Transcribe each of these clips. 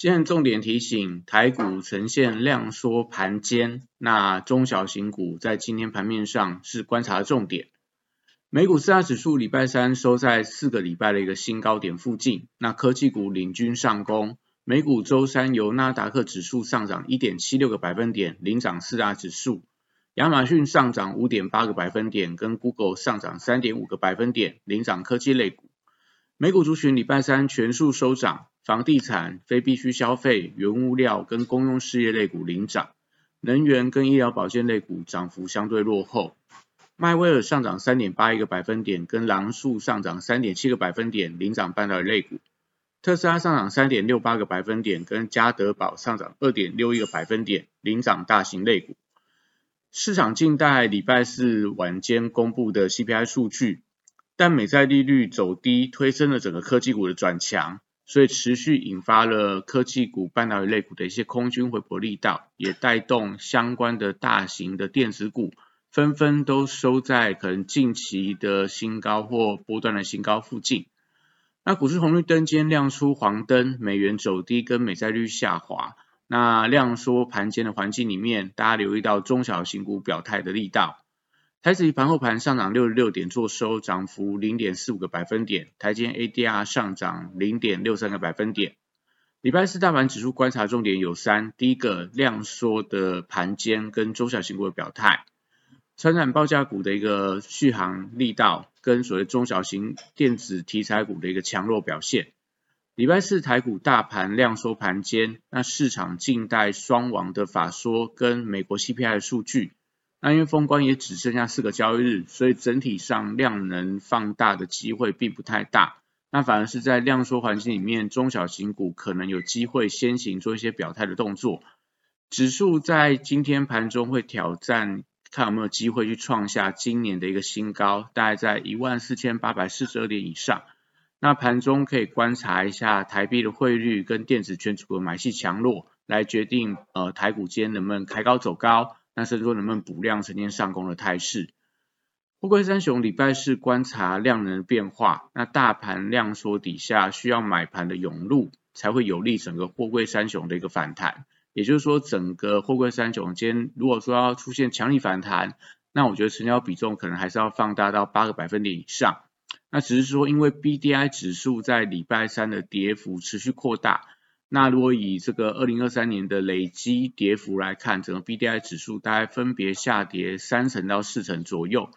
今天重点提醒，台股呈现量缩盘间，那中小型股在今天盘面上是观察重点。美股四大指数礼拜三收在四个礼拜的一个新高点附近，那科技股领军上攻。美股周三由纳达克指数上涨一点七六个百分点，领涨四大指数；亚马逊上涨五点八个百分点，跟 Google 上涨三点五个百分点，领涨科技类股。美股族群礼拜三全数收涨。房地产、非必需消费、原物料跟公用事业类股领涨，能源跟医疗保健类股涨幅相对落后。迈威尔上涨三点八一个百分点，跟狼树上涨三点七个百分点，领涨半导体类股。特斯拉上涨三点六八个百分点，跟嘉德宝上涨二点六一个百分点，领涨大型类股。市场静待礼拜四晚间公布的 CPI 数据，但美债利率走低，推升了整个科技股的转强。所以持续引发了科技股、半导体类股的一些空军回补力道，也带动相关的大型的电子股纷纷都收在可能近期的新高或波段的新高附近。那股市红绿灯间亮出黄灯，美元走低跟美债率下滑。那量缩盘间的环境里面，大家留意到中小型股表态的力道。台指盘后盘上涨六十六点，做收涨幅零点四五个百分点。台积 ADR 上涨零点六三个百分点。礼拜四大盘指数观察重点有三：第一个量缩的盘间跟中小型股的表态，成长报价股的一个续航力道，跟所谓中小型电子题材股的一个强弱表现。礼拜四台股大盘量缩盘间，那市场静待双王的法说跟美国 CPI 的数据。那因为封关也只剩下四个交易日，所以整体上量能放大的机会并不太大。那反而是在量缩环境里面，中小型股可能有机会先行做一些表态的动作。指数在今天盘中会挑战，看有没有机会去创下今年的一个新高，大概在一万四千八百四十二点以上。那盘中可以观察一下台币的汇率跟电子圈组的买气强弱，来决定呃台股间能不能开高走高。那甚至说能不能补量呈现上攻的态势？富贵三雄礼拜四观察量能变化，那大盘量缩底下需要买盘的涌入，才会有利整个货柜三雄的一个反弹。也就是说，整个货柜三雄间如果说要出现强力反弹，那我觉得成交比重可能还是要放大到八个百分点以上。那只是说，因为 B D I 指数在礼拜三的跌幅持续扩大。那如果以这个二零二三年的累积跌幅来看，整个 B D I 指数大概分别下跌三成到四成左右，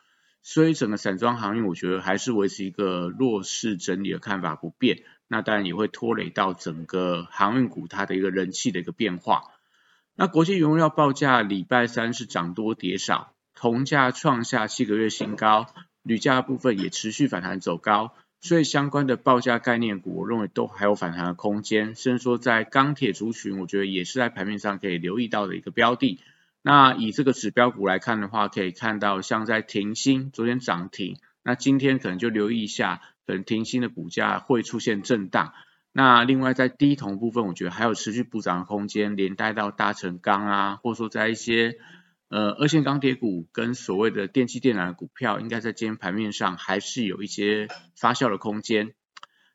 所以整个散装航运我觉得还是维持一个弱势整理的看法不变。那当然也会拖累到整个航运股它的一个人气的一个变化。那国际原料报价礼拜三是涨多跌少，铜价创下七个月新高，铝价部分也持续反弹走高。所以相关的报价概念股，我认为都还有反弹的空间。甚至说在钢铁族群，我觉得也是在盘面上可以留意到的一个标的。那以这个指标股来看的话，可以看到像在停薪昨天涨停，那今天可能就留意一下，可能停薪的股价会出现震荡。那另外在低铜部分，我觉得还有持续补涨的空间，连带到大成钢啊，或者说在一些。呃，二线钢铁股跟所谓的电气电缆的股票，应该在今天盘面上还是有一些发酵的空间。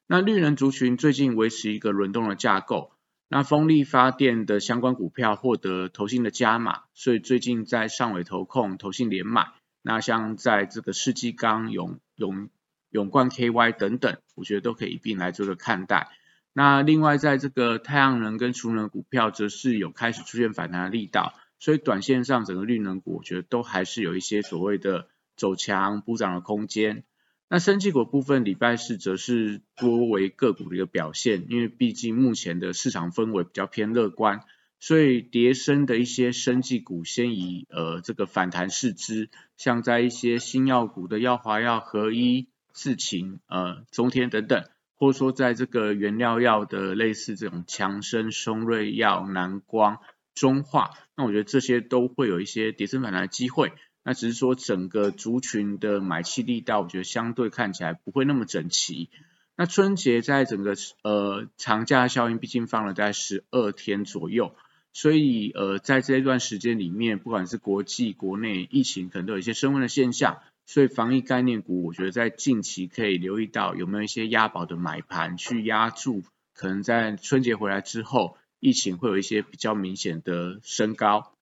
那绿能族群最近维持一个轮动的架构，那风力发电的相关股票获得投信的加码，所以最近在上尾投控、投信连买。那像在这个世纪钢、永永永冠 KY 等等，我觉得都可以一并来做个看待。那另外在这个太阳能跟储能股票，则是有开始出现反弹的力道。所以短线上整个绿能股，我觉得都还是有一些所谓的走强补涨的空间。那生技股部分，礼拜四则是多为个股的一个表现，因为毕竟目前的市场氛围比较偏乐观，所以叠升的一些生技股先以呃这个反弹试之，像在一些新药股的药华药、合一、四勤、呃中天等等，或者说在这个原料药的类似这种强生、松瑞药、南光。中化，那我觉得这些都会有一些跌升反弹的机会。那只是说整个族群的买气力道，我觉得相对看起来不会那么整齐。那春节在整个呃长假效应，毕竟放了在十二天左右，所以呃在这一段时间里面，不管是国际国内疫情，可能都有一些升温的现象。所以防疫概念股，我觉得在近期可以留意到有没有一些押宝的买盘去压住，可能在春节回来之后，疫情会有一些比较明显的升高。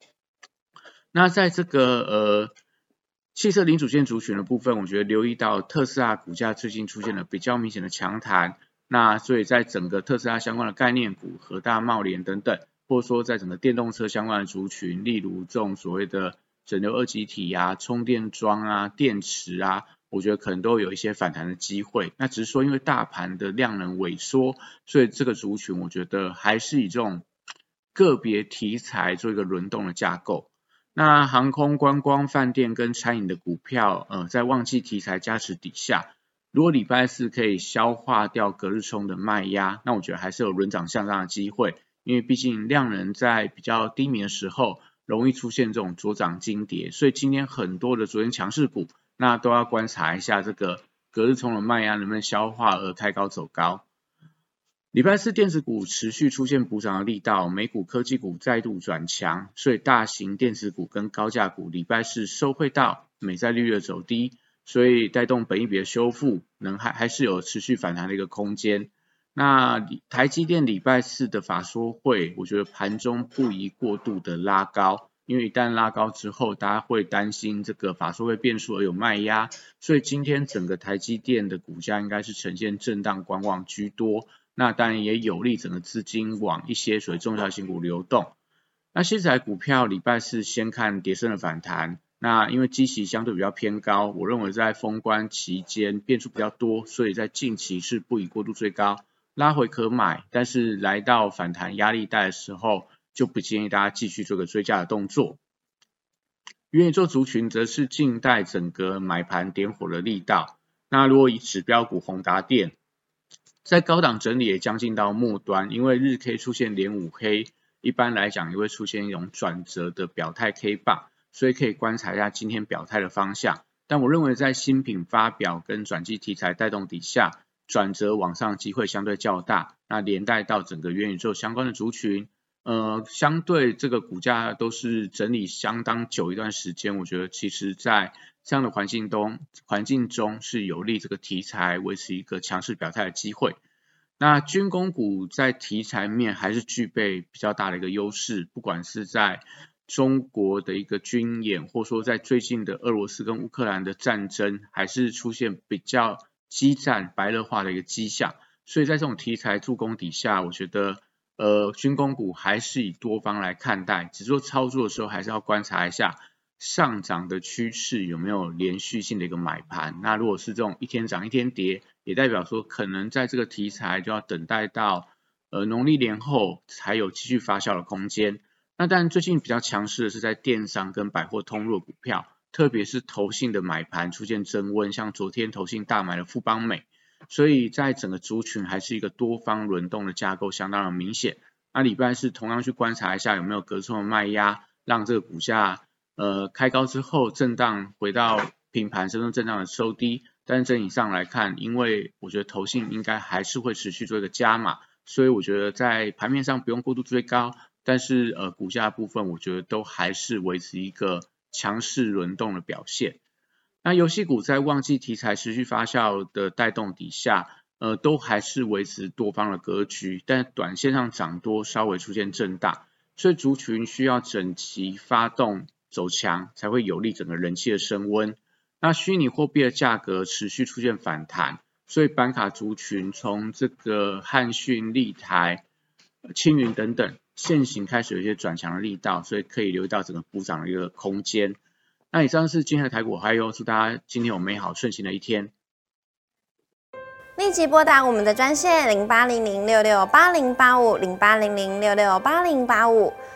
那在这个呃汽车零组件族群的部分，我觉得留意到特斯拉股价最近出现了比较明显的强弹，那所以在整个特斯拉相关的概念股、和大茂联等等，或者说在整个电动车相关的族群，例如这种所谓的整流二极体啊、充电桩啊、电池啊，我觉得可能都有一些反弹的机会。那只是说因为大盘的量能萎缩，所以这个族群我觉得还是以这种个别题材做一个轮动的架构。那航空、观光、饭店跟餐饮的股票，呃，在旺季题材加持底下，如果礼拜四可以消化掉隔日冲的卖压，那我觉得还是有轮涨向上的机会，因为毕竟量能在比较低迷的时候，容易出现这种左涨金跌，所以今天很多的昨天强势股，那都要观察一下这个隔日冲的卖压能不能消化而开高走高。礼拜四电子股持续出现补涨的力道，美股科技股再度转强，所以大型电子股跟高价股礼拜四收汇到美债利率走低，所以带动本益比的修复，能还还是有持续反弹的一个空间。那台积电礼拜四的法说会，我觉得盘中不宜过度的拉高，因为一旦拉高之后，大家会担心这个法说会变数而有卖压，所以今天整个台积电的股价应该是呈现震荡观望居多。那当然也有利整个资金往一些所谓重要型股流动。那新材股票礼拜四先看跌升的反弹，那因为基期相对比较偏高，我认为在封关期间变数比较多，所以在近期是不宜过度追高，拉回可买，但是来到反弹压力带的时候，就不建议大家继续做个追加的动作。元宇宙族群则是静待整个买盘点火的力道。那如果以指标股宏达电，在高档整理也将近到末端，因为日 K 出现连五黑，一般来讲也会出现一种转折的表态 K 棒，所以可以观察一下今天表态的方向。但我认为在新品发表跟转机题材带动底下，转折往上机会相对较大。那连带到整个元宇宙相关的族群，呃，相对这个股价都是整理相当久一段时间，我觉得其实在这样的环境中，环境中是有利这个题材维持一个强势表态的机会。那军工股在题材面还是具备比较大的一个优势，不管是在中国的一个军演，或说在最近的俄罗斯跟乌克兰的战争，还是出现比较激战白热化的一个迹象。所以在这种题材助攻底下，我觉得呃军工股还是以多方来看待，只做操作的时候还是要观察一下。上涨的趋势有没有连续性的一个买盘？那如果是这种一天涨一天跌，也代表说可能在这个题材就要等待到呃农历年后才有继续发酵的空间。那当然最近比较强势的是在电商跟百货通路股票，特别是投信的买盘出现增温，像昨天投信大买的富邦美，所以在整个族群还是一个多方轮动的架构相当的明显。那礼拜是同样去观察一下有没有隔冲的卖压，让这个股价。呃，开高之后震荡回到平盘，甚至震荡的收低，但是整体上来看，因为我觉得投信应该还是会持续做一个加码，所以我觉得在盘面上不用过度追高，但是呃股价部分我觉得都还是维持一个强势轮动的表现。那游戏股在旺季题材持续发酵的带动底下，呃都还是维持多方的格局，但短线上涨多稍微出现震荡，所以族群需要整齐发动。走强才会有利整个人气的升温。那虚拟货币的价格持续出现反弹，所以板卡族群从这个汉讯、立台、青云等等现行开始有一些转强的力道，所以可以留意到整个补涨的一个空间。那以上是今天的台股，还有祝大家今天有美好顺心的一天。立即拨打我们的专线零八零零六六八零八五零八零零六六八零八五。